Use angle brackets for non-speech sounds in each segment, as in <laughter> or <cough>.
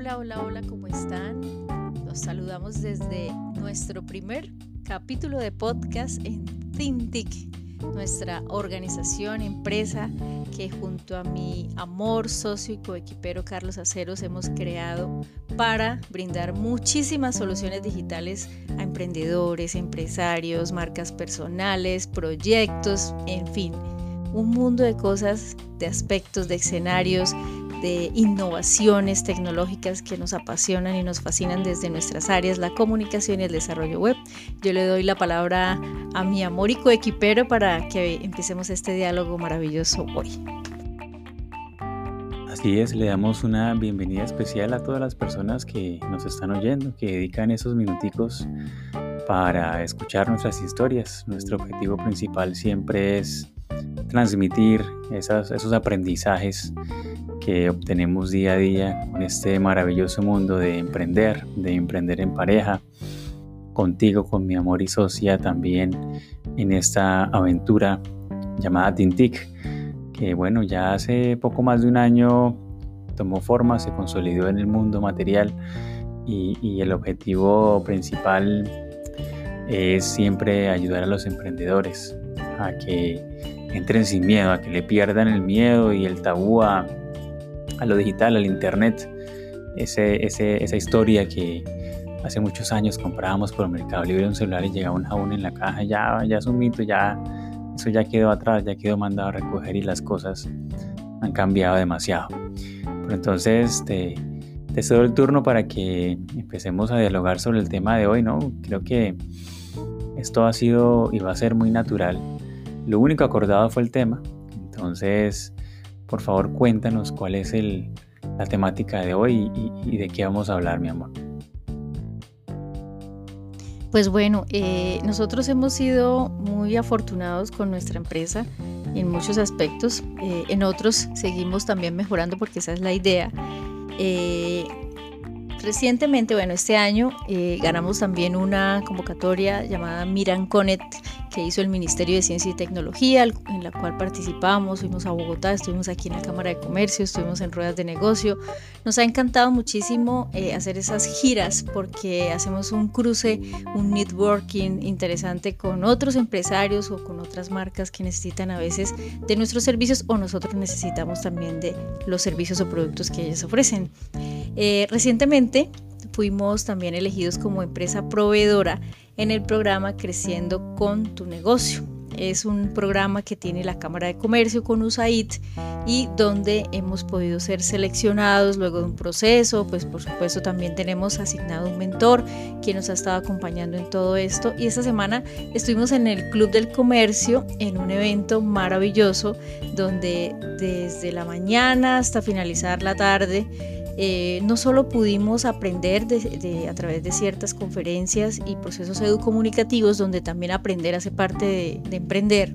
Hola, hola, hola, ¿cómo están? Los saludamos desde nuestro primer capítulo de podcast en Tintic, nuestra organización, empresa que junto a mi amor socio y coequipero Carlos Aceros hemos creado para brindar muchísimas soluciones digitales a emprendedores, empresarios, marcas personales, proyectos, en fin, un mundo de cosas, de aspectos, de escenarios de innovaciones tecnológicas que nos apasionan y nos fascinan desde nuestras áreas, la comunicación y el desarrollo web. Yo le doy la palabra a mi amor y coequipero para que empecemos este diálogo maravilloso hoy. Así es, le damos una bienvenida especial a todas las personas que nos están oyendo, que dedican esos minuticos para escuchar nuestras historias. Nuestro objetivo principal siempre es transmitir esos aprendizajes que obtenemos día a día con este maravilloso mundo de emprender, de emprender en pareja, contigo, con mi amor y socia también en esta aventura llamada Tintic, que bueno, ya hace poco más de un año tomó forma, se consolidó en el mundo material y, y el objetivo principal es siempre ayudar a los emprendedores a que entren sin miedo, a que le pierdan el miedo y el tabú a, a lo digital, al internet, ese, esa historia que hace muchos años comprábamos por Mercado Libre un celular y llegaba un jabón en la caja, ya, ya es un mito, ya eso ya quedó atrás, ya quedó mandado a recoger y las cosas han cambiado demasiado. Pero entonces te, te cedo el turno para que empecemos a dialogar sobre el tema de hoy, ¿no? Creo que esto ha sido y va a ser muy natural. Lo único acordado fue el tema, entonces por favor, cuéntanos cuál es la temática de hoy y, de qué vamos a hablar, mi amor. Pues bueno, eh, nosotros hemos sido muy afortunados con nuestra empresa en muchos aspectos, eh, en otros seguimos también mejorando porque esa es la idea. Eh, recientemente, bueno, este año ganamos también una convocatoria llamada Miran Connect que hizo el Ministerio de Ciencia y Tecnología, en la cual participamos, fuimos a Bogotá, estuvimos aquí en la Cámara de Comercio, estuvimos en ruedas de negocio. Nos ha encantado muchísimo eh, hacer esas giras porque hacemos un cruce, un networking interesante con otros empresarios o con otras marcas que necesitan a veces de nuestros servicios o nosotros necesitamos también de los servicios o productos que ellos ofrecen. Eh, recientemente fuimos también elegidos como empresa proveedora en el programa Creciendo con tu negocio. Es un programa que tiene la Cámara de Comercio con USAID y donde hemos podido ser seleccionados luego de un proceso, pues por supuesto también tenemos asignado un mentor quien nos ha estado acompañando en todo esto y esta semana estuvimos en el Club del Comercio en un evento maravilloso donde desde la mañana hasta finalizar la tarde eh, no solo pudimos aprender a través de ciertas conferencias y procesos educomunicativos, donde también aprender hace parte de, emprender,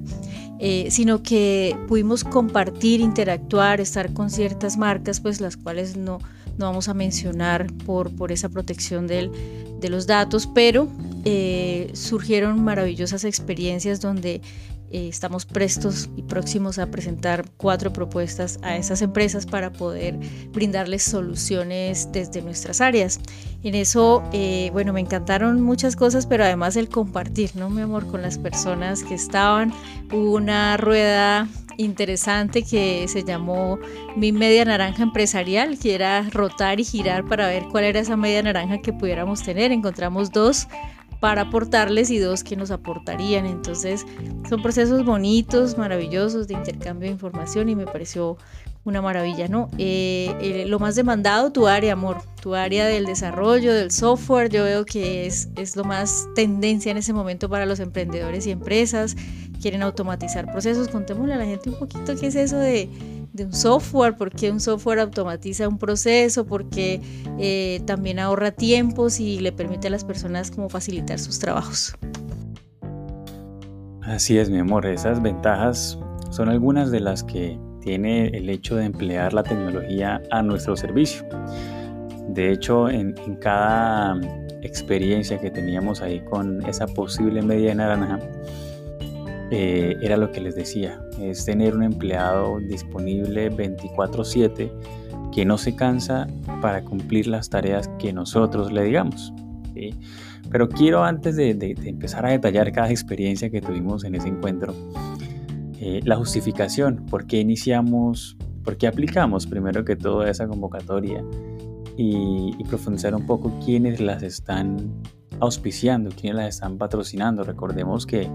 eh, sino que pudimos compartir, interactuar, estar con ciertas marcas, pues las cuales no, no vamos a mencionar por, por esa protección de los datos, pero eh, surgieron maravillosas experiencias donde eh, estamos prestos y próximos a presentar cuatro propuestas a esas empresas para poder brindarles soluciones desde nuestras áreas. En eso, eh, bueno, me encantaron muchas cosas, pero además el compartir, ¿no, mi amor? Con las personas que estaban. Hubo una rueda interesante que se llamó Mi Media Naranja Empresarial, que era rotar y girar para ver cuál era esa media naranja que pudiéramos tener. Encontramos dos para aportarles y dos que nos aportarían. Entonces son procesos bonitos, maravillosos de intercambio de información y me pareció una maravilla, ¿no? Eh, eh, lo más demandado, tu área, amor, tu área del desarrollo, del software, yo veo que es, es lo más tendencia en ese momento para los emprendedores y empresas, quieren automatizar procesos, contémosle a la gente un poquito qué es eso de de un software, porque un software automatiza un proceso, porque eh, también ahorra tiempos y le permite a las personas como facilitar sus trabajos. Así es, mi amor, esas ventajas son algunas de las que tiene el hecho de emplear la tecnología a nuestro servicio. De hecho, en, cada experiencia que teníamos ahí con esa posible media naranja, eh, era lo que les decía, es tener un empleado disponible 24/7 que no se cansa para cumplir las tareas que nosotros le digamos. Pero quiero antes de, empezar a detallar cada experiencia que tuvimos en ese encuentro, eh, la justificación, por qué iniciamos, por qué aplicamos primero que todo esa convocatoria y, y profundizar un poco quiénes las están auspiciando, quiénes las están patrocinando. Recordemos que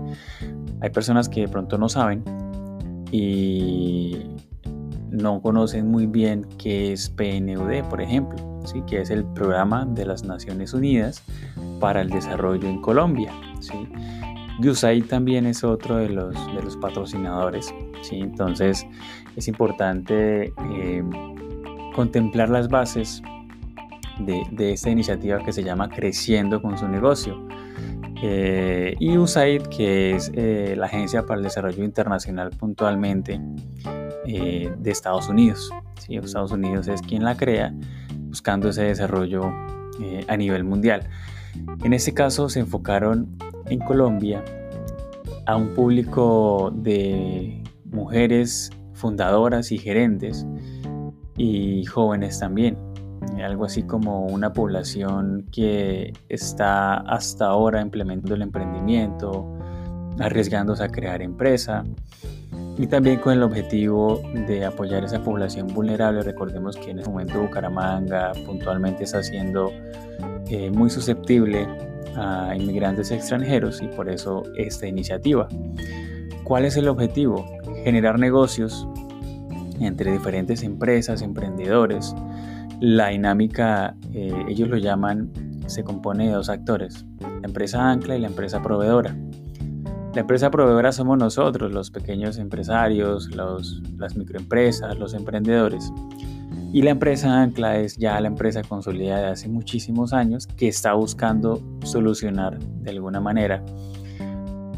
hay personas que de pronto no saben y no conocen muy bien qué es PNUD, por ejemplo, ¿sí? que es el Programa de las Naciones Unidas para el Desarrollo en Colombia. ¿sí? USAID también es otro de los, de los patrocinadores. ¿sí? Entonces es importante eh, contemplar las bases de, esta iniciativa que se llama Creciendo con su negocio. Eh, y USAID, que es eh, la Agencia para el Desarrollo Internacional puntualmente eh, de Estados Unidos. ¿sí? Estados Unidos es quien la crea, buscando ese desarrollo a nivel mundial. En este caso se enfocaron en Colombia a un público de mujeres fundadoras y gerentes y jóvenes también algo así como una población que está hasta ahora implementando el emprendimiento, arriesgándose a crear empresa y también con el objetivo de apoyar a esa población vulnerable. Recordemos que en este momento Bucaramanga puntualmente está siendo eh, muy susceptible a inmigrantes extranjeros y por eso esta iniciativa. ¿Cuál es el objetivo? Generar negocios entre diferentes empresas, emprendedores, la dinámica, eh, ellos lo llaman, se compone de dos actores, la empresa ancla y la empresa proveedora. La empresa proveedora somos nosotros, los pequeños empresarios, los, las microempresas, los emprendedores. Y la empresa ancla es ya la empresa consolidada de hace muchísimos años que está buscando solucionar de alguna manera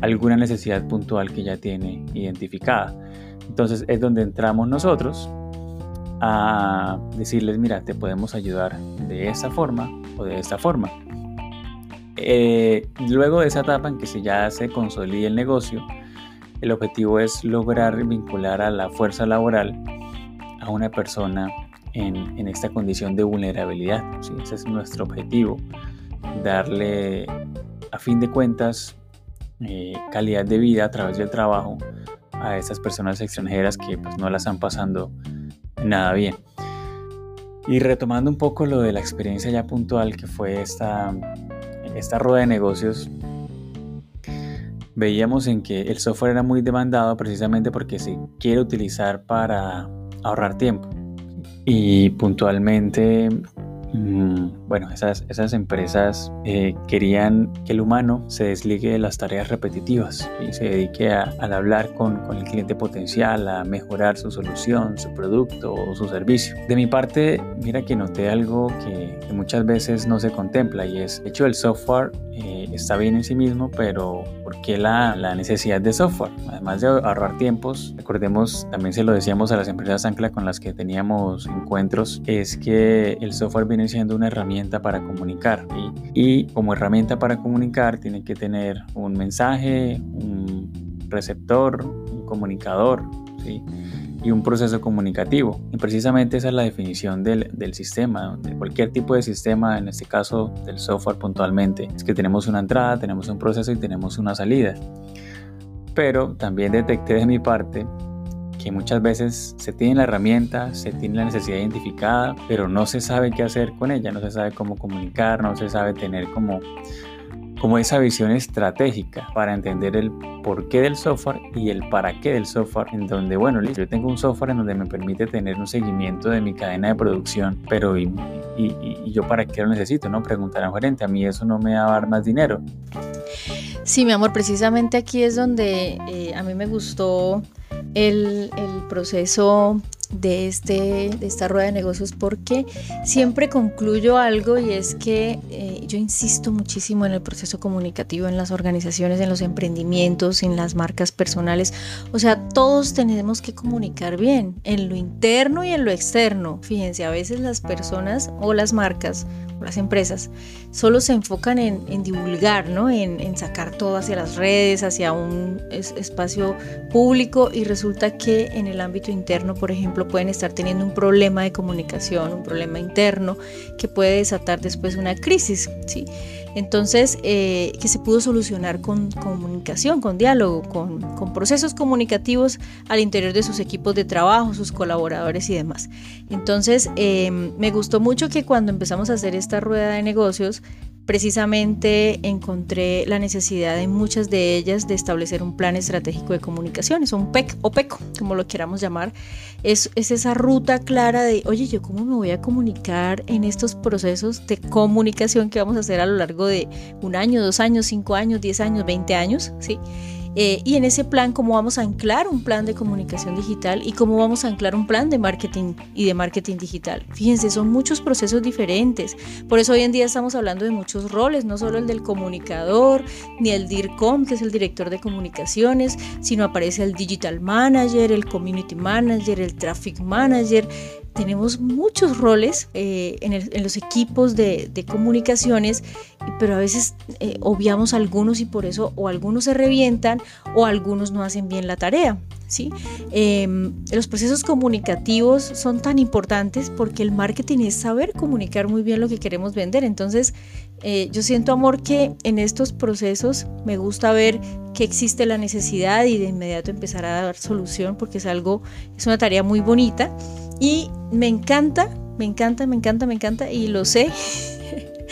alguna necesidad puntual que ya tiene identificada. Entonces es donde entramos nosotros a decirles, mira, te podemos ayudar de esta forma o de esta forma. Eh, luego de esa etapa en que se ya se consolide el negocio, el objetivo es lograr vincular a la fuerza laboral a una persona en, esta condición de vulnerabilidad. Ese es nuestro objetivo, darle a fin de cuentas eh, calidad de vida a través del trabajo a estas personas extranjeras que pues, no la están pasando nada bien. Y retomando un poco lo de la experiencia ya puntual que fue esta, esta rueda de negocios, veíamos en que el software era muy demandado precisamente porque se quiere utilizar para ahorrar tiempo. Y puntualmente Mm, bueno, esas, esas empresas eh, querían que el humano se desligue de las tareas repetitivas y se dedique a, al hablar con, con, el cliente potencial, a mejorar su solución, su producto o su servicio. De mi parte, mira que noté algo que, muchas veces no se contempla y es, de hecho, el software eh, está bien en sí mismo, pero ¿por qué la, la, necesidad de software? Además de ahorrar tiempos, recordemos, también se lo decíamos a las empresas Ancla con las que teníamos encuentros, es que el software viene siendo una herramienta para comunicar y como herramienta para comunicar tiene que tener un mensaje, un receptor, un comunicador, ¿sí? y un proceso comunicativo. Y precisamente esa es la definición del, del, sistema, de cualquier tipo de sistema, en este caso del software puntualmente. Es que tenemos una entrada, tenemos un proceso y tenemos una salida. Pero también detecté de mi parte que muchas veces se tiene la herramienta, se tiene la necesidad identificada, pero no se sabe qué hacer con ella, no se sabe cómo comunicar, no se sabe tener como como esa visión estratégica para entender el porqué del software y el para qué del software, en donde, bueno, yo tengo un software en donde me permite tener un seguimiento de mi cadena de producción, pero ¿y, yo para qué lo necesito? ¿no? Preguntar a un gerente, a mí eso no me va a dar más dinero. Sí, mi amor, precisamente aquí es donde eh, a mí me gustó el, el proceso de, este, de esta rueda de negocios porque siempre concluyo algo y es que eh, yo insisto muchísimo en el proceso comunicativo en las organizaciones, en los emprendimientos, en las marcas personales. O sea, todos tenemos que comunicar bien en lo interno y en lo externo. Fíjense, a veces las personas o las marcas las empresas, solo se enfocan en, divulgar, ¿no? En, sacar todo hacia las redes, hacia un espacio público y resulta que en el ámbito interno, por ejemplo, pueden estar teniendo un problema de comunicación, un problema interno que puede desatar después una crisis, ¿sí? Entonces, eh, que se pudo solucionar con comunicación, con diálogo, con, procesos comunicativos al interior de sus equipos de trabajo, sus colaboradores y demás. Entonces, em, me gustó mucho que cuando empezamos a hacer esta rueda de negocios, precisamente encontré la necesidad de muchas de ellas de establecer un plan estratégico de comunicaciones, un PEC o PECO, como lo queramos llamar. Es, es, esa ruta clara de, oye, yo cómo me voy a comunicar en estos procesos de comunicación que vamos a hacer a lo largo de un año, dos años, cinco años, diez años, veinte años, ¿sí? Eh, y en ese plan, cómo vamos a anclar un plan de comunicación digital y cómo vamos a anclar un plan de marketing y de marketing digital. Fíjense, son muchos procesos diferentes. Por eso hoy en día estamos hablando de muchos roles, no solo el del comunicador, ni el DIRCOM, que es el director de comunicaciones, sino aparece el digital manager, el community manager, el traffic manager, tenemos muchos roles eh, en, los equipos de, comunicaciones, pero a veces eh, obviamos algunos y por eso o algunos se revientan o algunos no hacen bien la tarea. ¿sí? Em, los procesos comunicativos son tan importantes porque el marketing es saber comunicar muy bien lo que queremos vender. Entonces, eh, yo siento amor que en estos procesos me gusta ver que existe la necesidad y de inmediato empezar a dar solución porque es algo, es una tarea muy bonita y me encanta, me encanta, me encanta, me encanta y lo sé.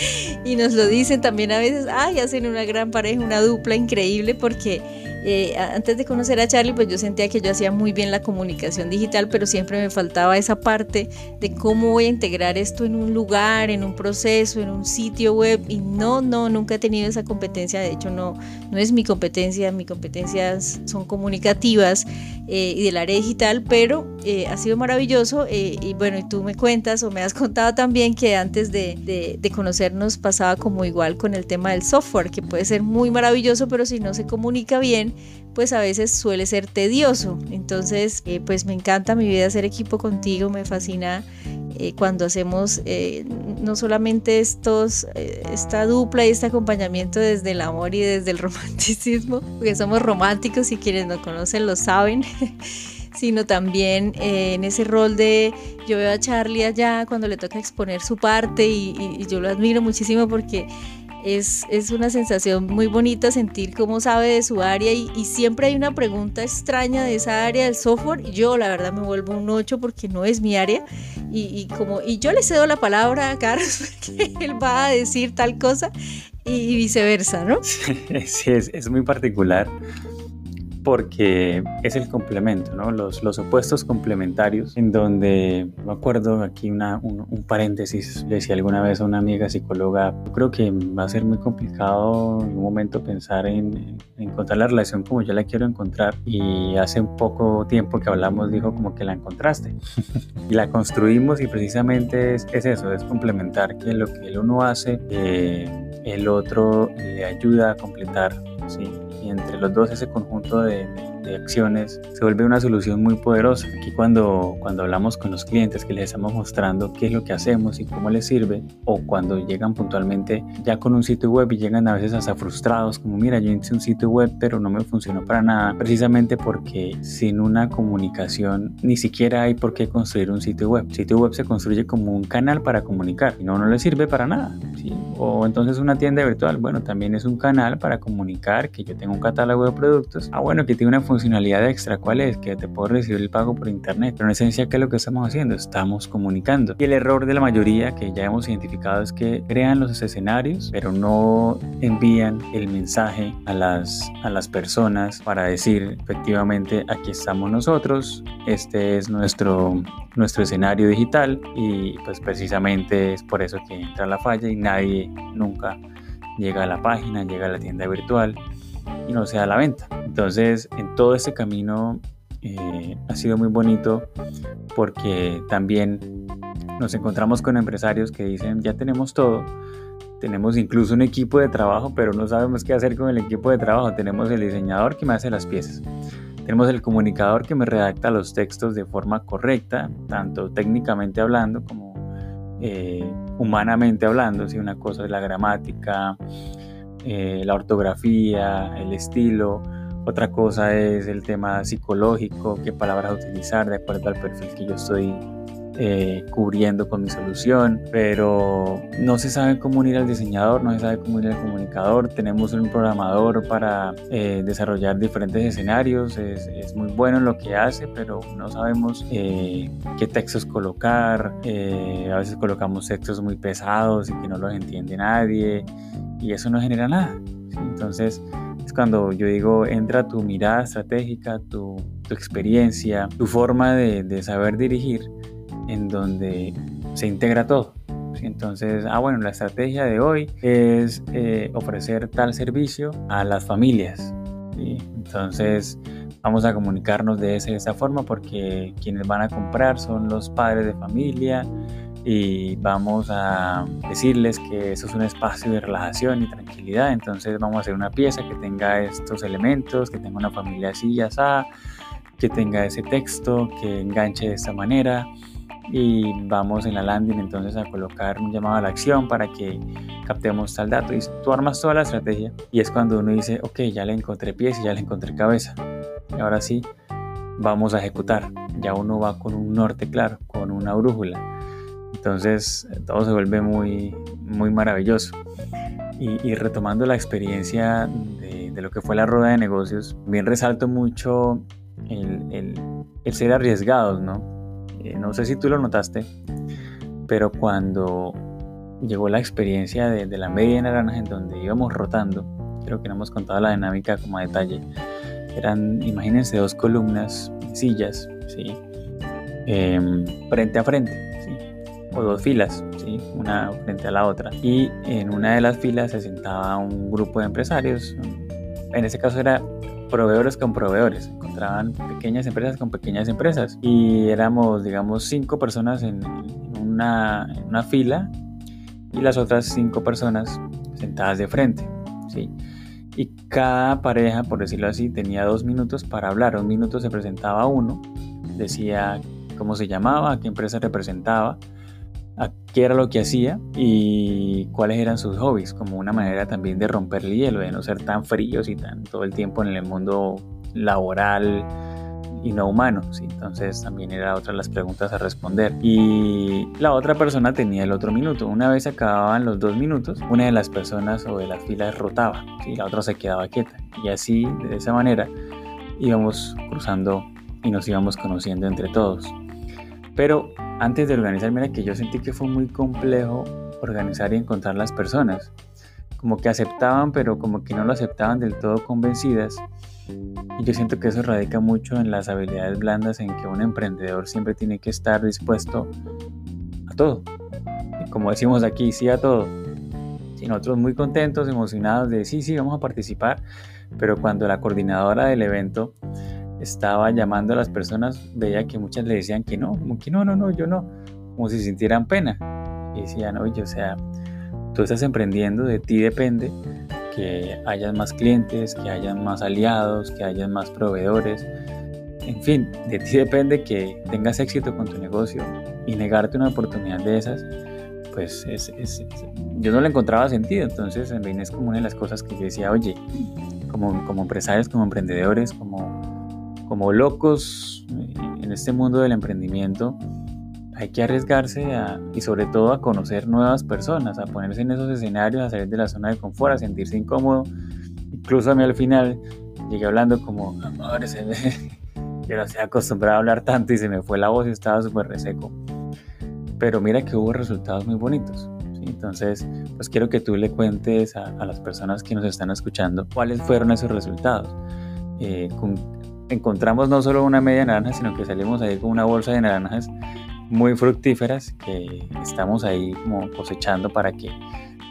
<laughs> y nos lo dicen también a veces, ay, hacen una gran pareja, una dupla increíble porque eh, antes de conocer a Charlie, pues yo sentía que yo hacía muy bien la comunicación digital, pero siempre me faltaba esa parte de cómo voy a integrar esto en un lugar, en un proceso, en un sitio web. Y no, no, nunca he tenido esa competencia. De hecho, no, no es mi competencia. Mis competencias son comunicativas eh, y del área digital, pero eh, ha sido maravilloso. y bueno, y tú me cuentas o me has contado también que antes de, de, de conocernos pasaba como igual con el tema del software, que puede ser muy maravilloso, pero si no se comunica bien, pues a veces suele ser tedioso. Entonces, eh, pues me encanta mi vida hacer equipo contigo, me fascina eh, cuando hacemos eh, no solamente estos, esta dupla y este acompañamiento desde el amor y desde el <laughs> romanticismo, porque somos románticos y quienes nos conocen lo saben. <laughs> sino también en ese rol de yo veo a Charlie allá cuando le toca exponer su parte y yo lo admiro muchísimo porque es, una sensación muy bonita sentir cómo sabe de su área y, siempre hay una pregunta extraña de esa área del software. Yo la verdad me vuelvo un 8 porque no es mi área y, como, y yo le cedo la palabra a Carlos <laughs> porque él va a decir tal cosa y, viceversa, ¿no? <laughs> Sí, es, es muy particular porque es el complemento, ¿no? los, los opuestos complementarios, en donde, me acuerdo aquí una, un, paréntesis, le decía alguna vez a una amiga psicóloga, yo creo que va a ser muy complicado en un momento pensar en, encontrar la relación como yo la quiero encontrar y hace un poco tiempo que hablamos dijo como que la encontraste <laughs> y la construimos y precisamente es, es, eso, es complementar que lo que el uno hace, eh, el otro le ayuda a completar, ¿sí? Entre los dos ese conjunto de, de acciones, se vuelve una solución muy poderosa. Aquí cuando, cuando hablamos con los clientes que les estamos mostrando qué es lo que hacemos y cómo les sirve, o cuando llegan puntualmente ya con un sitio web y llegan a veces hasta frustrados, como mira, yo hice un sitio web pero no me funcionó para nada, precisamente porque sin una comunicación ni siquiera hay por qué construir un sitio web. El sitio web se construye como un canal para comunicar y no, no le sirve para nada. O entonces una tienda virtual, bueno, también es un canal para comunicar que yo tengo un catálogo de productos. Ah, bueno, que tiene una funcionalidad extra, ¿cuál es? Que te puedo recibir el pago por internet. Pero en esencia, ¿qué es lo que estamos haciendo? Estamos comunicando. Y el error de la mayoría que ya hemos identificado es que crean los escenarios, pero no envían el mensaje a las, a las personas para decir efectivamente aquí estamos nosotros, este es nuestro, nuestro escenario digital y pues precisamente es por eso que entra la falla y nadie nunca llega a la página, llega a la tienda virtual y no se da la venta. Entonces, en todo este camino eh, ha sido muy bonito porque también nos encontramos con empresarios que dicen, ya tenemos todo, tenemos incluso un equipo de trabajo, pero no sabemos qué hacer con el equipo de trabajo. Tenemos el diseñador que me hace las piezas. Tenemos el comunicador que me redacta los textos de forma correcta, tanto técnicamente hablando como eh, humanamente hablando. Si una cosa es la gramática, eh, la ortografía, el estilo. Otra cosa es el tema psicológico, qué palabras utilizar de acuerdo al perfil que yo estoy eh, cubriendo con mi solución, pero no se sabe cómo unir al diseñador, no se sabe cómo unir al comunicador. Tenemos un programador para eh, desarrollar diferentes escenarios, es, muy bueno en lo que hace, pero no sabemos eh, qué textos colocar. a veces colocamos textos muy pesados y que no los entiende nadie y eso no genera nada. Entonces, es cuando yo digo, entra tu mirada estratégica, tu, experiencia, tu forma de, de saber dirigir en donde se integra todo. Entonces, ah, bueno, la estrategia de hoy es eh, ofrecer tal servicio a las familias. Entonces, vamos a comunicarnos de esa, de esa forma porque quienes van a comprar son los padres de familia y vamos a decirles que eso es un espacio de relajación y tranquilidad. Entonces, vamos a hacer una pieza que tenga estos elementos, que tenga una familia así y así, que tenga ese texto, que enganche de esta manera y vamos en la landing entonces a colocar un llamado a la acción para que captemos tal dato. Y tú armas toda la estrategia y es cuando uno dice ok ya le encontré pies y ya le encontré cabeza. Y ahora sí vamos a ejecutar. Ya uno va con un norte claro con una brújula. Entonces todo se vuelve muy muy maravilloso. Y, retomando la experiencia de, lo que fue la rueda de negocios bien resalto mucho el, el ser arriesgados no eh, no sé si tú lo notaste, pero cuando llegó la experiencia de, la media naranja en donde íbamos rotando, creo que no hemos contado la dinámica como a detalle, eran, imagínense, dos columnas, sillas, ¿sí? Em, frente a frente, ¿sí? o dos filas, ¿sí? una frente a la otra. Y en una de las filas se sentaba un grupo de empresarios, en ese caso era proveedores con proveedores, encontraban pequeñas empresas con pequeñas empresas y éramos, digamos, cinco personas en, una, en una fila y las otras cinco personas sentadas de frente, ¿sí? Y cada pareja, por decirlo así, tenía dos minutos para hablar. Un minuto se presentaba uno, decía cómo se llamaba, qué empresa representaba, a qué era lo que hacía y cuáles eran sus hobbies, como una manera también de romper el hielo, de no ser tan fríos y tan todo el tiempo en el mundo laboral y no humano. Entonces también era otra de las preguntas a responder. Y la otra persona tenía el otro minuto. Una vez acababan los dos minutos, una de las personas o de las filas rotaba y la otra se quedaba quieta. Y así, de esa manera, íbamos cruzando y nos íbamos conociendo entre todos. Pero antes de organizar, mira que yo sentí que fue muy complejo organizar y encontrar las personas. Como que aceptaban, pero como que no lo aceptaban del todo convencidas. Y yo siento que eso radica mucho en las habilidades blandas en que un emprendedor siempre tiene que estar dispuesto a todo. como decimos aquí, sí a todo. Y nosotros muy contentos, emocionados de sí, sí, vamos a participar. Pero cuando la coordinadora del evento estaba llamando a las personas, veía que muchas le decían que no, como que no, no, no, yo no, como si sintieran pena. Y decían, oye, o sea, tú estás emprendiendo, de ti depende que hayan más clientes, que hayan más aliados, que hayan más proveedores. En fin, de ti depende que tengas éxito con tu negocio y negarte una oportunidad de esas, pues es, yo no le encontraba sentido. Entonces, en fin, es como una de las cosas que yo decía, oye, como, como empresarios, como emprendedores, como como locos eh, en este mundo del emprendimiento, hay que arriesgarse y sobre todo a conocer nuevas personas, a ponerse en esos escenarios, a salir de la zona de confort, a sentirse incómodo. Incluso a mí al final llegué hablando como, amores, <laughs> yo no estoy acostumbrado a hablar tanto y se me fue la voz y estaba súper reseco. Pero mira que hubo resultados muy bonitos. Entonces, pues quiero que tú le cuentes a, las personas que nos están escuchando cuáles fueron esos resultados. Eh, con encontramos no solo una media naranja, sino que salimos ahí con una bolsa de naranjas muy fructíferas que estamos ahí como cosechando para que,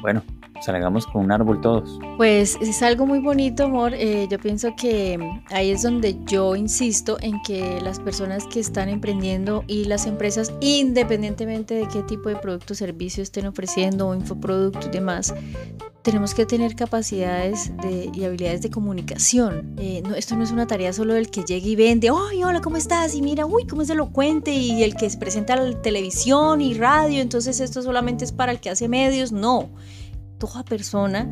bueno, salgamos con un árbol todos. Pues es algo muy bonito, amor. Eh, yo pienso que ahí es donde yo insisto en que las personas que están emprendiendo y las empresas, independientemente de qué tipo de producto o servicio estén ofreciendo o infoproducto y demás, tenemos que tener capacidades de, y habilidades de comunicación. Eh, no, esto no es una tarea solo del que llegue y vende, ¡ay, hola, ¿cómo estás! Y mira, uy, ¿cómo es elocuente! Y el que se presenta a la televisión y radio, entonces esto solamente es para el que hace medios. No, toda persona,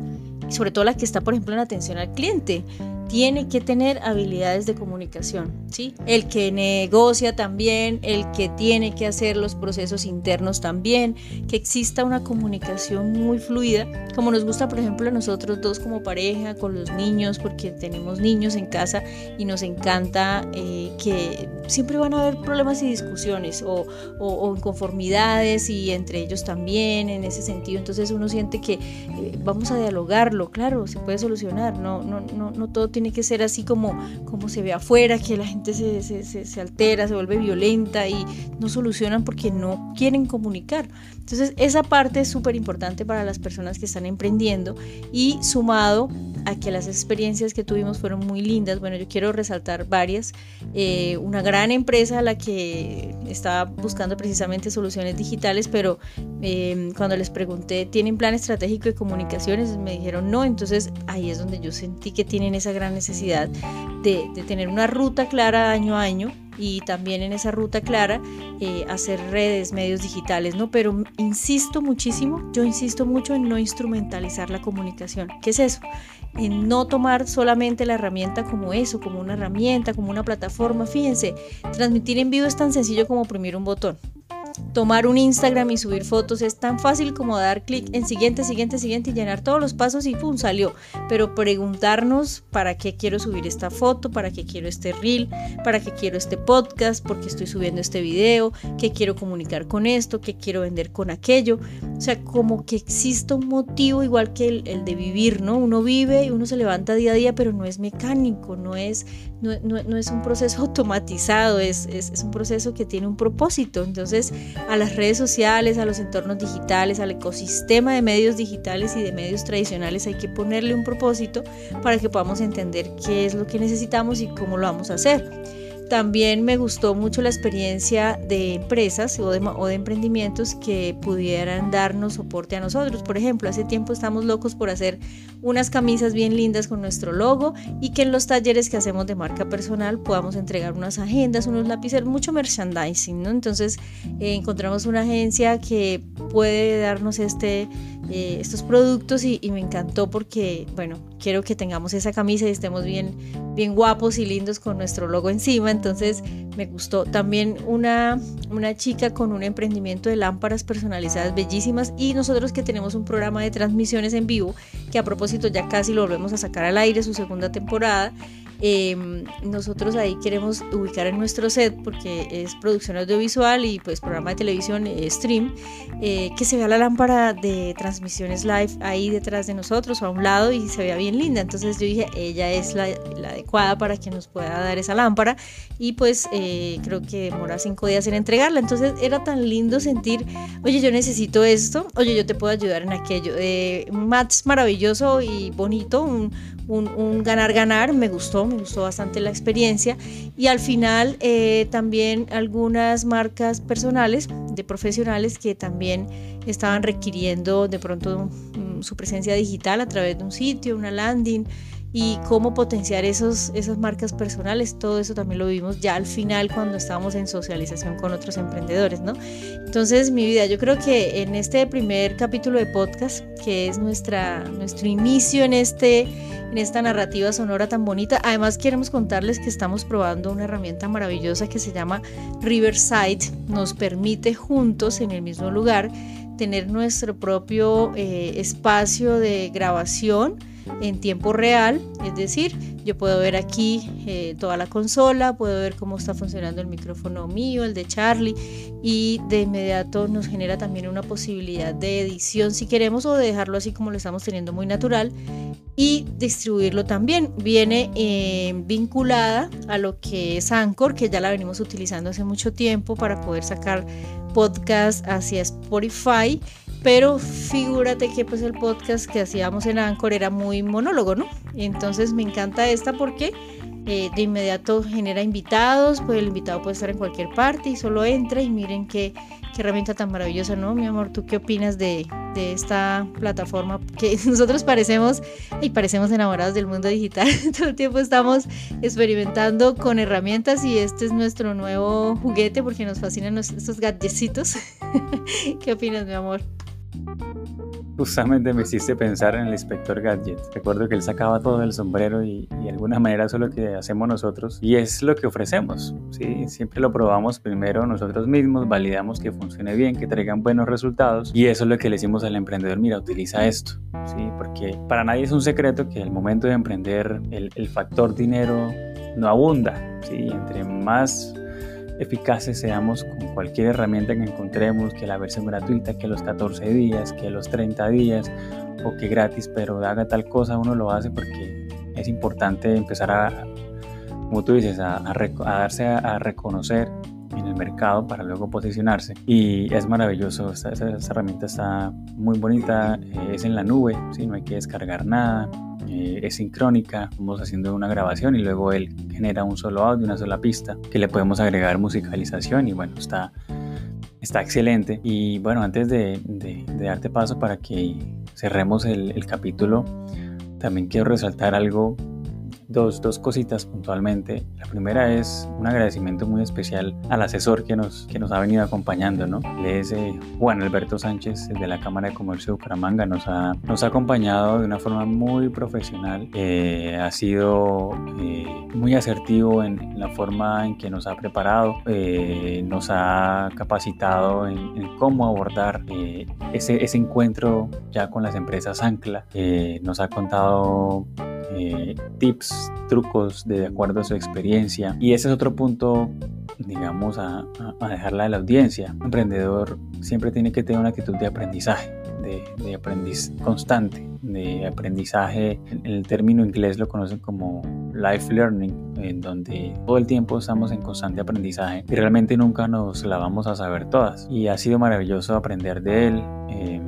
sobre todo la que está, por ejemplo, en atención al cliente, tiene que tener habilidades de comunicación, ¿sí? El que negocia también, el que tiene que hacer los procesos internos también, que exista una comunicación muy fluida, como nos gusta, por ejemplo, a nosotros dos como pareja, con los niños, porque tenemos niños en casa y nos encanta eh, que siempre van a haber problemas y discusiones o, o, inconformidades y entre ellos también en ese sentido, entonces uno siente que eh, vamos a dialogarlo, claro, se puede solucionar, no, no, no, no todo tiene tiene que ser así como, como se ve afuera, que la gente se, se, se, altera, se vuelve violenta y no solucionan porque no quieren comunicar. Entonces esa parte es súper importante para las personas que están emprendiendo y sumado a que las experiencias que tuvimos fueron muy lindas, bueno, yo quiero resaltar varias. Eh, una gran empresa a la que estaba buscando precisamente soluciones digitales, pero eh, cuando les pregunté, ¿tienen plan estratégico de comunicaciones? Me dijeron no, entonces ahí es donde yo sentí que tienen esa gran necesidad de, tener una ruta clara año a año y también en esa ruta clara eh, hacer redes, medios digitales, ¿no? Pero insisto muchísimo, yo insisto mucho en no instrumentalizar la comunicación. ¿Qué es eso? En no tomar solamente la herramienta como eso, como una herramienta, como una plataforma. Fíjense, transmitir en vivo es tan sencillo como oprimir un botón tomar un Instagram y subir fotos es tan fácil como dar clic en siguiente, siguiente, siguiente y llenar todos los pasos y pum, salió. Pero preguntarnos para qué quiero subir esta foto, para qué quiero este reel, para qué quiero este podcast, por qué estoy subiendo este video, qué quiero comunicar con esto, qué quiero vender con aquello. O sea, como que exista un motivo igual que el, de vivir, ¿no? Uno vive y uno se levanta día a día, pero no es mecánico, no es, no, es un proceso <laughs> automatizado, es, es, es un proceso que tiene un propósito. Entonces, a las redes sociales, a los entornos digitales, al ecosistema de medios digitales y de medios tradicionales hay que ponerle un propósito para que podamos entender qué es lo que necesitamos y cómo lo vamos a hacer. También me gustó mucho la experiencia de empresas o de, emprendimientos que pudieran darnos soporte a nosotros. Por ejemplo, hace tiempo estamos locos por hacer unas camisas bien lindas con nuestro logo y que en los talleres que hacemos de marca personal podamos entregar unas agendas, unos lápices, mucho merchandising. ¿no? Entonces eh, encontramos una agencia que puede darnos este, eh, estos productos y, y me encantó porque, bueno, quiero que tengamos esa camisa y estemos bien, bien guapos y lindos con nuestro logo encima. Entonces me gustó también una, una chica con un emprendimiento de lámparas personalizadas bellísimas y nosotros que tenemos un programa de transmisiones en vivo que a propósito ya casi lo volvemos a sacar al aire su segunda temporada Em, nosotros ahí queremos ubicar en nuestro set, porque es producción audiovisual y pues programa de televisión, eh, stream, eh, que se vea la lámpara de transmisiones live ahí detrás de nosotros o a un lado y se vea bien linda. Entonces yo dije, ella es la, adecuada para que nos pueda dar esa lámpara y pues eh, creo que demora cinco días en entregarla. Entonces era tan lindo sentir, oye, yo necesito esto, oye, yo te puedo ayudar en aquello. un match maravilloso y bonito, un, un ganar-ganar, me gustó me gustó bastante la experiencia. Y al final eh, también algunas marcas personales de profesionales que también estaban requiriendo de pronto mm, su presencia digital a través de un sitio, una landing y cómo potenciar esos, esas marcas personales, todo eso también lo vimos ya al final cuando estábamos en socialización con otros emprendedores, ¿no? Entonces, mi vida, yo creo que en este primer capítulo de podcast, que es nuestra, nuestro inicio en, este, en esta narrativa sonora tan bonita, además queremos contarles que estamos probando una herramienta maravillosa que se llama Riverside, nos permite juntos en el mismo lugar tener nuestro propio eh, espacio de grabación, en tiempo real, es decir, yo puedo ver aquí eh, toda la consola, puedo ver cómo está funcionando el micrófono mío, el de Charlie, y de inmediato nos genera también una posibilidad de edición si queremos o de dejarlo así como lo estamos teniendo muy natural y distribuirlo también. Viene eh, vinculada a lo que es Anchor, que ya la venimos utilizando hace mucho tiempo para poder sacar podcast hacia Spotify pero figúrate que pues el podcast que hacíamos en Anchor era muy monólogo, ¿no? Entonces me encanta esta porque eh, de inmediato genera invitados, pues el invitado puede estar en cualquier parte y solo entra y miren qué, herramienta tan maravillosa, ¿no? Mi amor, ¿tú qué opinas de, de esta plataforma? Que <laughs> nosotros parecemos y parecemos enamorados del mundo digital, <laughs> todo el tiempo estamos experimentando con herramientas y este es nuestro nuevo juguete porque nos fascinan estos gadgecitos. <laughs> ¿Qué opinas, mi amor? Justamente me hiciste pensar en el inspector Gadget. Recuerdo que él sacaba todo del sombrero y, de alguna manera eso es lo que hacemos nosotros y es lo que ofrecemos. ¿sí? Siempre lo probamos primero nosotros mismos, validamos que funcione bien, que traigan buenos resultados y eso es lo que le decimos al emprendedor, mira, utiliza esto. ¿sí? Porque para nadie es un secreto que el momento de emprender el, el factor dinero no abunda. ¿sí? Entre más eficaces seamos con cualquier herramienta que encontremos, que la versión gratuita, que los 14 días, que los 30 días o que gratis, pero haga tal cosa, uno lo hace porque es importante empezar a, como tú dices, a, darse a, reconocer en el mercado para luego posicionarse. Y es maravilloso, esta, herramienta está muy bonita, es en la nube, ¿sí? no hay que descargar nada, eh, es sincrónica, vamos haciendo una grabación y luego él genera un solo audio, una sola pista que le podemos agregar musicalización y bueno, está, está excelente. Y bueno, antes de, darte paso para que cerremos el, el capítulo, también quiero resaltar algo dos, dos cositas puntualmente. La primera es un agradecimiento muy especial al asesor que nos, que nos ha venido acompañando, ¿no? es eh, Juan Alberto Sánchez de la Cámara de Comercio de Bucaramanga. Nos ha, nos ha acompañado de una forma muy profesional. Eh, ha sido eh, muy asertivo en, la forma en que nos ha preparado, nos ha capacitado en, en cómo abordar ese, ese encuentro ya con las empresas Ancla. nos ha contado eh, trucos de acuerdo a su experiencia. Y ese es otro punto, digamos, a, a dejarla de la audiencia. Emprendedor siempre tiene que tener una actitud de aprendizaje, de, aprendiz constante, de aprendizaje. En el término inglés lo conocen como life learning, en donde todo el tiempo estamos en constante aprendizaje y realmente nunca nos la vamos a saber todas. Y ha sido maravilloso aprender de él. Eh,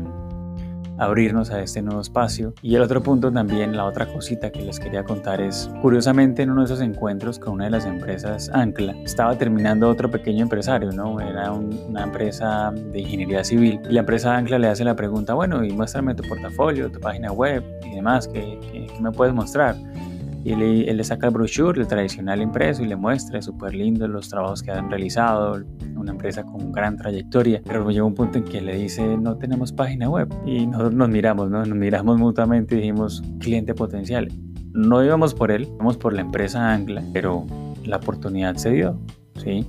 abrirnos a este nuevo espacio. Y el otro punto también, la otra cosita que les quería contar es, curiosamente en uno de esos encuentros con una de las empresas Ancla, estaba terminando otro pequeño empresario, ¿no? Era una empresa de ingeniería civil. Y la empresa Ancla le hace la pregunta, bueno, y muéstrame tu portafolio, tu página web y demás, ¿qué, qué, me puedes mostrar? Y él, le saca el brochure, el tradicional impreso, y le muestra súper lindo los trabajos que han realizado, una empresa con gran trayectoria, pero llegó un punto en que le dice, no tenemos página web, y nosotros nos miramos, ¿no? Nos miramos mutuamente y dijimos, cliente potencial. No íbamos por él, íbamos por la empresa Angla, pero la oportunidad se dio, ¿sí?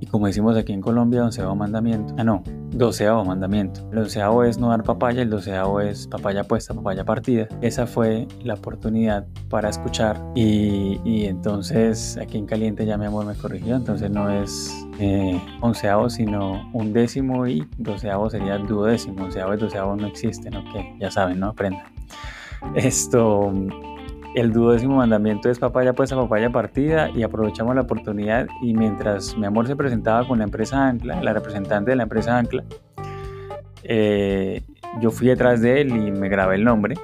Y como decimos aquí en Colombia, onceavo mandamiento. Ah, no, doceavo mandamiento. El onceavo es no dar papaya, el doceavo es papaya puesta, papaya partida. Esa fue la oportunidad para escuchar. Y, y entonces aquí en Caliente ya mi amor me corrigió. Entonces no es eh, onceavo, sino un décimo y doceavo sería duodécimo. Onceavo y doceavo no existen, ok, ya saben, ¿no? Aprendan. Esto el duodécimo mandamiento es papaya puesta, papaya partida y aprovechamos la oportunidad y mientras mi amor se presentaba con la empresa Ancla, la representante de la empresa Ancla, eh, yo fui detrás de él y me grabé el nombre.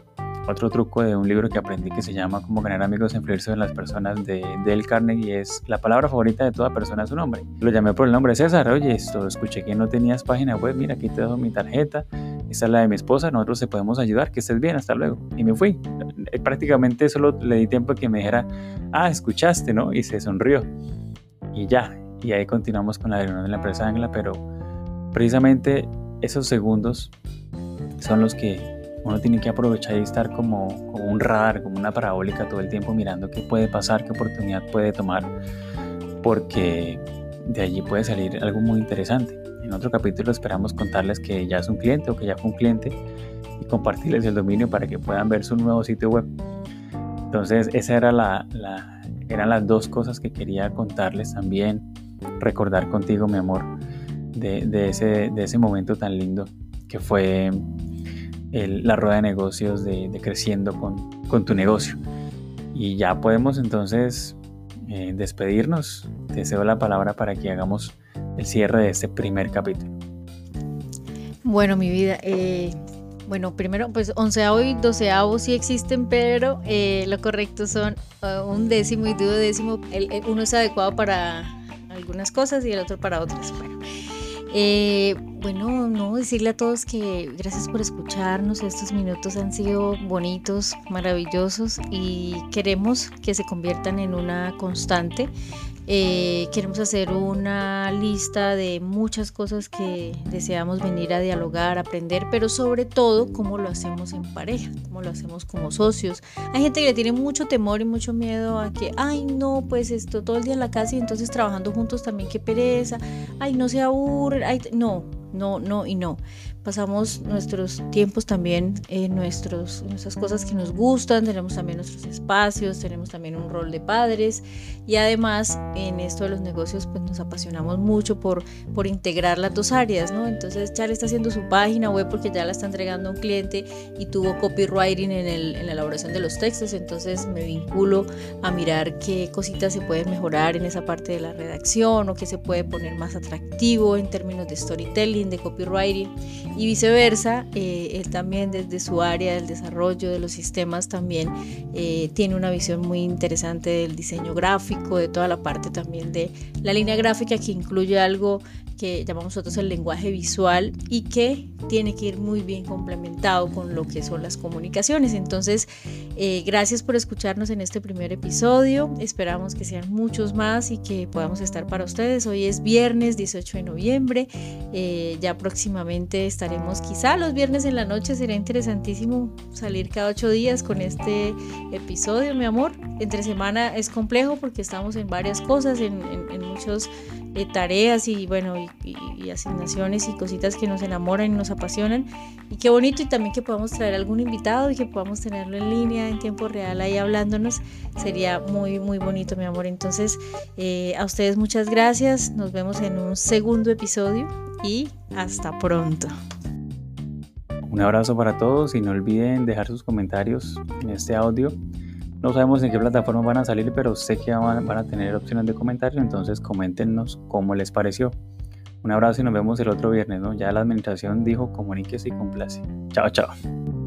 Otro truco de un libro que aprendí que se llama Cómo ganar amigos e influirse en las personas de Dale Carnegie es la palabra favorita de toda persona es su nombre. Lo llamé por el nombre César. Oye, esto escuché que no tenías página web. Mira, aquí te dejo mi tarjeta esta es la de mi esposa, nosotros te podemos ayudar, que estés bien, hasta luego. Y me fui. Eh, prácticamente solo le di tiempo a que me dijera, ah, escuchaste, ¿no? Y se sonrió. Y ya, y ahí continuamos con la reunión de la empresa Angla, pero precisamente esos segundos son los que uno tiene que aprovechar y estar como, como un radar, como una parabólica todo el tiempo mirando qué puede pasar, qué oportunidad puede tomar, porque de allí puede salir algo muy interesante. En otro capítulo esperamos contarles que ya es un cliente o que ya fue un cliente y compartirles el dominio para que puedan ver su nuevo sitio web. Entonces, esa era la, eran las dos cosas que quería contarles también, recordar contigo, mi amor, de, ese, de ese momento tan lindo que fue la rueda de negocios de, creciendo con, con, tu negocio. Y ya podemos entonces eh, despedirnos. Te cedo la palabra para que hagamos el cierre de este primer capítulo. Bueno, mi vida, eh, bueno, primero, pues onceavo y doceavo sí existen, pero eh, lo correcto son uh, un décimo y duodécimo. El, uno es adecuado para algunas cosas y el otro para otras. Bueno, eh, bueno, no decirle a todos que gracias por escucharnos. Estos minutos han sido bonitos, maravillosos y queremos que se conviertan en una constante. Eh, queremos hacer una lista de muchas cosas que deseamos venir a dialogar, aprender, pero sobre todo cómo lo hacemos en pareja, cómo lo hacemos como socios. Hay gente que le tiene mucho temor y mucho miedo a que, ay no, pues esto todo el día en la casa y entonces trabajando juntos también qué pereza, ay no se aburre, ay no, no, no y no pasamos nuestros tiempos también en nuestros, nuestras cosas que nos gustan, tenemos también nuestros espacios, tenemos también un rol de padres y además en esto de los negocios pues nos apasionamos mucho por, por integrar las dos áreas, ¿no? Entonces Charlie está haciendo su página web porque ya la está entregando a un cliente y tuvo copywriting en, el, en la elaboración de los textos, entonces me vinculo a mirar qué cositas se pueden mejorar en esa parte de la redacción o qué se puede poner más atractivo en términos de storytelling, de copywriting y viceversa, eh, él también desde su área del desarrollo de los sistemas también eh, tiene una visión muy interesante del diseño gráfico, de toda la parte también de la línea gráfica que incluye algo que llamamos nosotros el lenguaje visual y que tiene que ir muy bien complementado con lo que son las comunicaciones. Entonces, eh, gracias por escucharnos en este primer episodio. Esperamos que sean muchos más y que podamos estar para ustedes. Hoy es viernes 18 de noviembre. Eh, ya próximamente estaremos, quizá los viernes en la noche. Será interesantísimo salir cada ocho días con este episodio, mi amor. Entre semana es complejo porque estamos en varias cosas, en, en muchos eh, tareas y bueno y, asignaciones y cositas que nos enamoran y nos apasionan. Y qué bonito y también que podamos traer algún invitado y que podamos tenerlo en línea en tiempo real ahí hablándonos sería muy muy bonito mi amor. Entonces eh, a ustedes muchas gracias nos vemos en un segundo episodio y hasta pronto. Un abrazo para todos y no olviden dejar sus comentarios en este audio no sabemos en qué plataforma van a salir, pero sé que van, a tener opciones de comentario, entonces coméntenos cómo les pareció. Un abrazo y nos vemos el otro viernes, ¿no? Ya la administración dijo comuníquese y complace. Chao, chao.